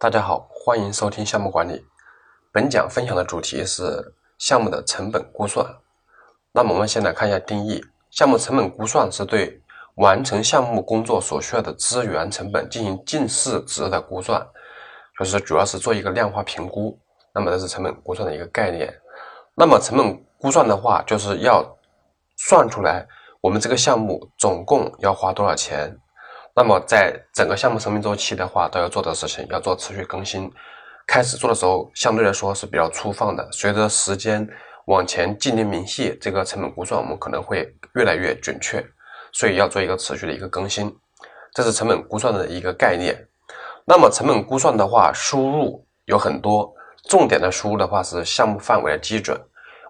大家好，欢迎收听项目管理。本讲分享的主题是项目的成本估算。那么我们先来看一下定义：项目成本估算是对完成项目工作所需要的资源成本进行近似值的估算，就是主要是做一个量化评估。那么这是成本估算的一个概念。那么成本估算的话，就是要算出来我们这个项目总共要花多少钱。那么在整个项目生命周期的话，都要做的事情要做持续更新。开始做的时候相对来说是比较粗放的，随着时间往前进行明细，这个成本估算我们可能会越来越准确，所以要做一个持续的一个更新。这是成本估算的一个概念。那么成本估算的话，输入有很多，重点的输入的话是项目范围的基准，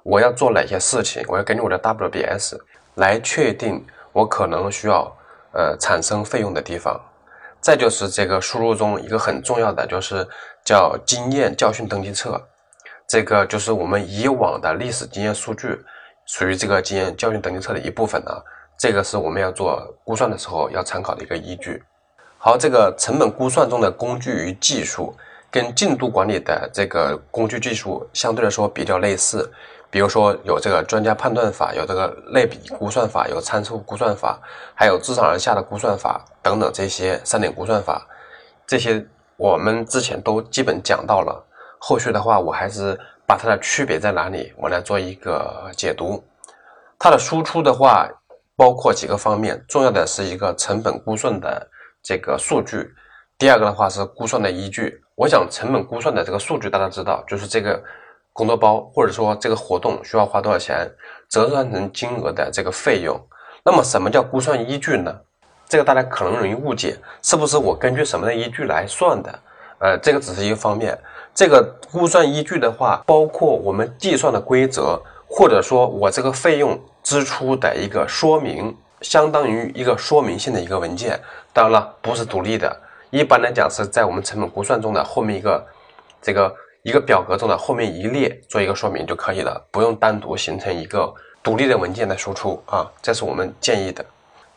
我要做哪些事情，我要根据我的 WBS 来确定我可能需要。呃，产生费用的地方，再就是这个输入中一个很重要的，就是叫经验教训登记册，这个就是我们以往的历史经验数据，属于这个经验教训登记册的一部分呢。这个是我们要做估算的时候要参考的一个依据。好，这个成本估算中的工具与技术，跟进度管理的这个工具技术相对来说比较类似。比如说有这个专家判断法，有这个类比估算法，有参数估算法，还有自上而下的估算法等等这些三点估算法，这些我们之前都基本讲到了。后续的话，我还是把它的区别在哪里，我来做一个解读。它的输出的话，包括几个方面，重要的是一个成本估算的这个数据，第二个的话是估算的依据。我想成本估算的这个数据大家知道，就是这个。工作包或者说这个活动需要花多少钱，折算成金额的这个费用。那么什么叫估算依据呢？这个大家可能容易误解，是不是我根据什么的依据来算的？呃，这个只是一个方面。这个估算依据的话，包括我们计算的规则，或者说我这个费用支出的一个说明，相当于一个说明性的一个文件。当然了，不是独立的，一般来讲是在我们成本估算中的后面一个这个。一个表格中的后面一列做一个说明就可以了，不用单独形成一个独立的文件来输出啊，这是我们建议的。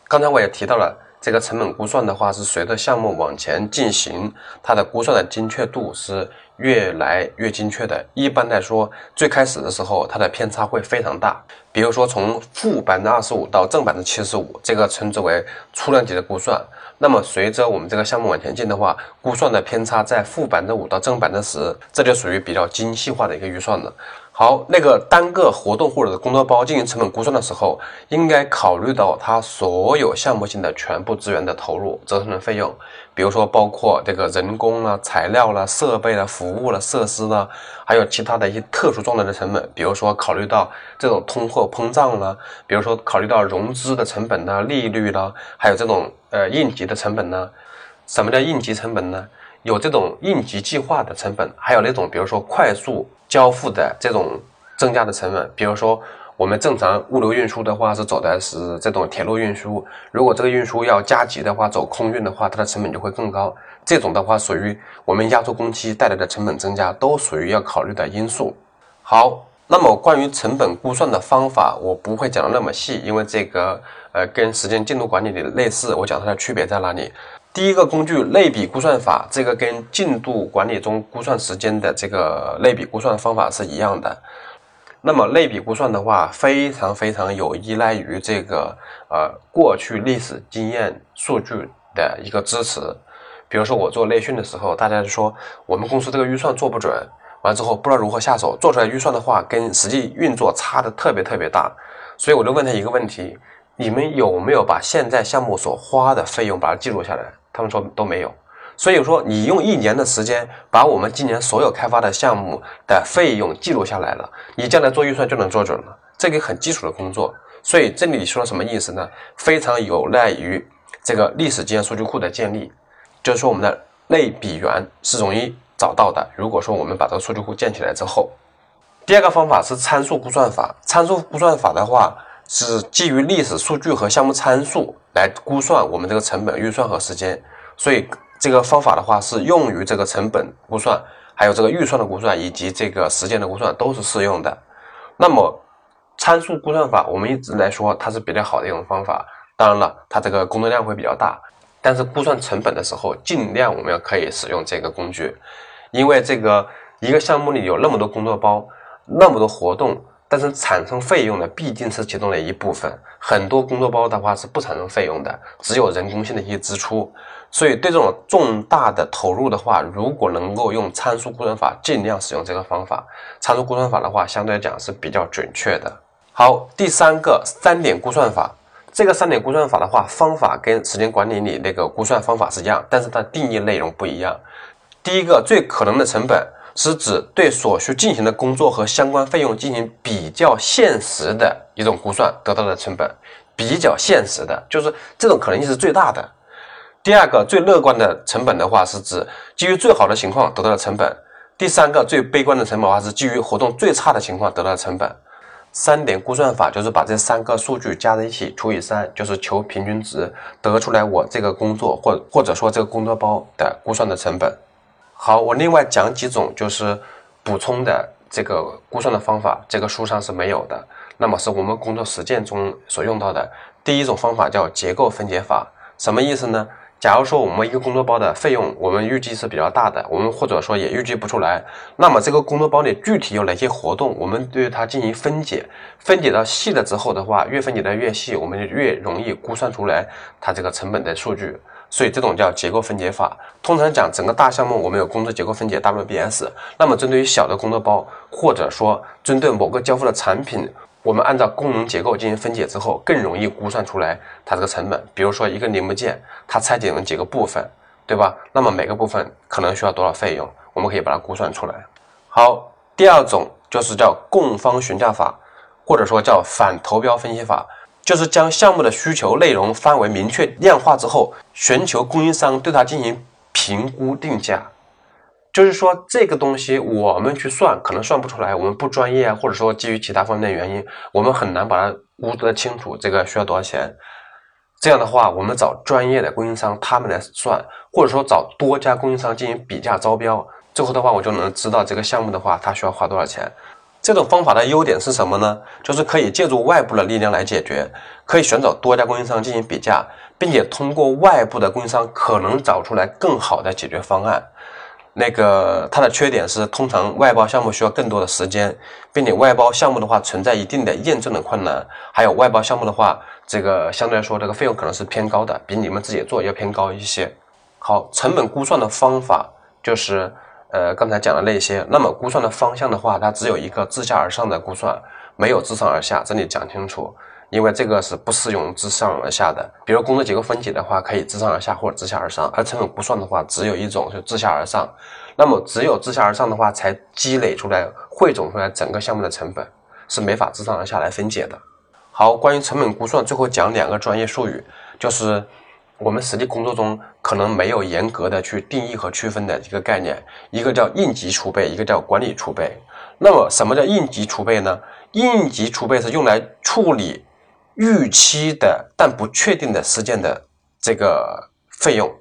刚才我也提到了，这个成本估算的话是随着项目往前进行，它的估算的精确度是越来越精确的。一般来说，最开始的时候它的偏差会非常大，比如说从负百分之二十五到正百分之七十五，这个称之为粗量级的估算。那么随着我们这个项目往前进的话，估算的偏差在负百分之五到正百分之十，这就属于比较精细化的一个预算了。好，那个单个活动或者是工作包进行成本估算的时候，应该考虑到它所有项目性的全部资源的投入折算的费用，比如说包括这个人工啦、材料啦、设备啦、服务啦、设施啦，还有其他的一些特殊状态的成本，比如说考虑到这种通货膨胀啦，比如说考虑到融资的成本啦、利率啦，还有这种呃应急的成本呢？什么叫应急成本呢？有这种应急计划的成本，还有那种比如说快速。交付的这种增加的成本，比如说我们正常物流运输的话是走的是这种铁路运输，如果这个运输要加急的话，走空运的话，它的成本就会更高。这种的话属于我们压缩工期带来的成本增加，都属于要考虑的因素。好，那么关于成本估算的方法，我不会讲的那么细，因为这个呃跟时间进度管理的类似，我讲它的区别在哪里。第一个工具类比估算法，这个跟进度管理中估算时间的这个类比估算方法是一样的。那么类比估算的话，非常非常有依赖于这个呃过去历史经验数据的一个支持。比如说我做内训的时候，大家就说我们公司这个预算做不准，完之后不知道如何下手，做出来预算的话跟实际运作差的特别特别大。所以我就问他一个问题：你们有没有把现在项目所花的费用把它记录下来？他们说都没有，所以说你用一年的时间把我们今年所有开发的项目的费用记录下来了，你将来做预算就能做准了，这个很基础的工作。所以这里说什么意思呢？非常有赖于这个历史经验数据库的建立，就是说我们的类比源是容易找到的。如果说我们把这个数据库建起来之后，第二个方法是参数估算法。参数估算法的话是基于历史数据和项目参数。来估算我们这个成本预算和时间，所以这个方法的话是用于这个成本估算，还有这个预算的估算以及这个时间的估算都是适用的。那么参数估算法，我们一直来说它是比较好的一种方法。当然了，它这个工作量会比较大。但是估算成本的时候，尽量我们要可以使用这个工具，因为这个一个项目里有那么多工作包，那么多活动，但是产生费用的毕竟是其中的一部分。很多工作包的话是不产生费用的，只有人工性的一些支出。所以对这种重大的投入的话，如果能够用参数估算法，尽量使用这个方法。参数估算法的话，相对来讲是比较准确的。好，第三个三点估算法。这个三点估算法的话，方法跟时间管理里那个估算方法是一样，但是它定义内容不一样。第一个，最可能的成本是指对所需进行的工作和相关费用进行比较现实的一种估算得到的成本，比较现实的，就是这种可能性是最大的。第二个，最乐观的成本的话，是指基于最好的情况得到的成本。第三个，最悲观的成本的话，是基于活动最差的情况得到的成本。三点估算法就是把这三个数据加在一起除以三，就是求平均值，得出来我这个工作或或者说这个工作包的估算的成本。好，我另外讲几种就是补充的这个估算的方法，这个书上是没有的。那么是我们工作实践中所用到的。第一种方法叫结构分解法，什么意思呢？假如说我们一个工作包的费用，我们预计是比较大的，我们或者说也预计不出来，那么这个工作包里具体有哪些活动，我们对它进行分解，分解到细了之后的话，越分解的越细，我们就越容易估算出来它这个成本的数据。所以这种叫结构分解法。通常讲，整个大项目我们有工作结构分解 WBS，那么针对于小的工作包，或者说针对某个交付的产品。我们按照功能结构进行分解之后，更容易估算出来它这个成本。比如说一个零部件，它拆解成几个部分，对吧？那么每个部分可能需要多少费用，我们可以把它估算出来。好，第二种就是叫供方询价法，或者说叫反投标分析法，就是将项目的需求内容范围明确量化之后，寻求供应商对它进行评估定价。就是说，这个东西我们去算，可能算不出来，我们不专业啊，或者说基于其他方面的原因，我们很难把它估得清楚，这个需要多少钱。这样的话，我们找专业的供应商，他们来算，或者说找多家供应商进行比价招标，最后的话，我就能知道这个项目的话，它需要花多少钱。这种方法的优点是什么呢？就是可以借助外部的力量来解决，可以选找多家供应商进行比价，并且通过外部的供应商可能找出来更好的解决方案。那个它的缺点是，通常外包项目需要更多的时间，并且外包项目的话存在一定的验证的困难，还有外包项目的话，这个相对来说这个费用可能是偏高的，比你们自己做要偏高一些。好，成本估算的方法就是呃刚才讲的那些，那么估算的方向的话，它只有一个自下而上的估算，没有自上而下，这里讲清楚。因为这个是不适用自上而下的，比如工作结构分解的话，可以自上而下或者自下而上，而成本估算的话，只有一种，就自下而上。那么只有自下而上的话，才积累出来、汇总出来整个项目的成本，是没法自上而下来分解的。好，关于成本估算，最后讲两个专业术语，就是我们实际工作中可能没有严格的去定义和区分的一个概念，一个叫应急储备，一个叫管理储备。那么什么叫应急储备呢？应急储备是用来处理。预期的但不确定的事件的这个费用，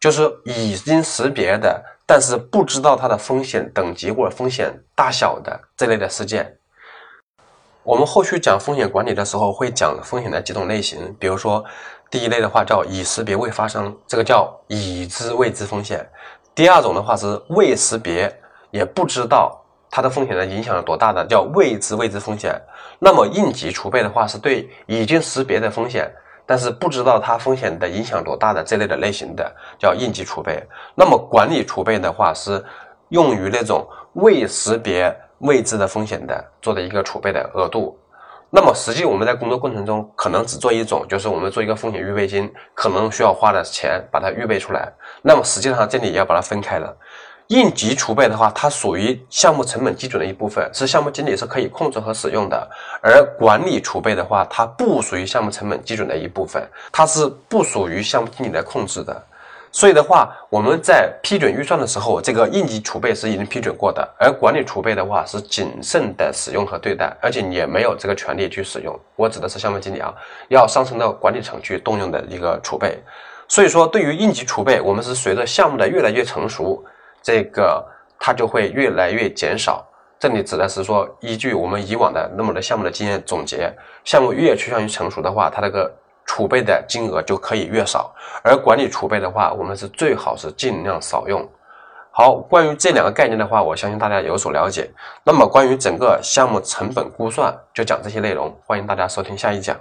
就是已经识别的，但是不知道它的风险等级或者风险大小的这类的事件。我们后续讲风险管理的时候会讲风险的几种类型，比如说第一类的话叫已识别未发生，这个叫已知未知风险；第二种的话是未识别也不知道。它的风险的影响有多大的叫未知未知风险，那么应急储备的话是对已经识别的风险，但是不知道它风险的影响多大的这类的类型的叫应急储备。那么管理储备的话是用于那种未识别未知的风险的做的一个储备的额度。那么实际我们在工作过程中可能只做一种，就是我们做一个风险预备金，可能需要花的钱把它预备出来。那么实际上这里也要把它分开了。应急储备的话，它属于项目成本基准的一部分，是项目经理是可以控制和使用的。而管理储备的话，它不属于项目成本基准的一部分，它是不属于项目经理来控制的。所以的话，我们在批准预算的时候，这个应急储备是已经批准过的，而管理储备的话是谨慎的使用和对待，而且也没有这个权利去使用。我指的是项目经理啊，要上升到管理层去动用的一个储备。所以说，对于应急储备，我们是随着项目的越来越成熟。这个它就会越来越减少。这里指的是说，依据我们以往的那么多项目的经验总结，项目越趋向于成熟的话，它这个储备的金额就可以越少。而管理储备的话，我们是最好是尽量少用。好，关于这两个概念的话，我相信大家有所了解。那么关于整个项目成本估算，就讲这些内容，欢迎大家收听下一讲。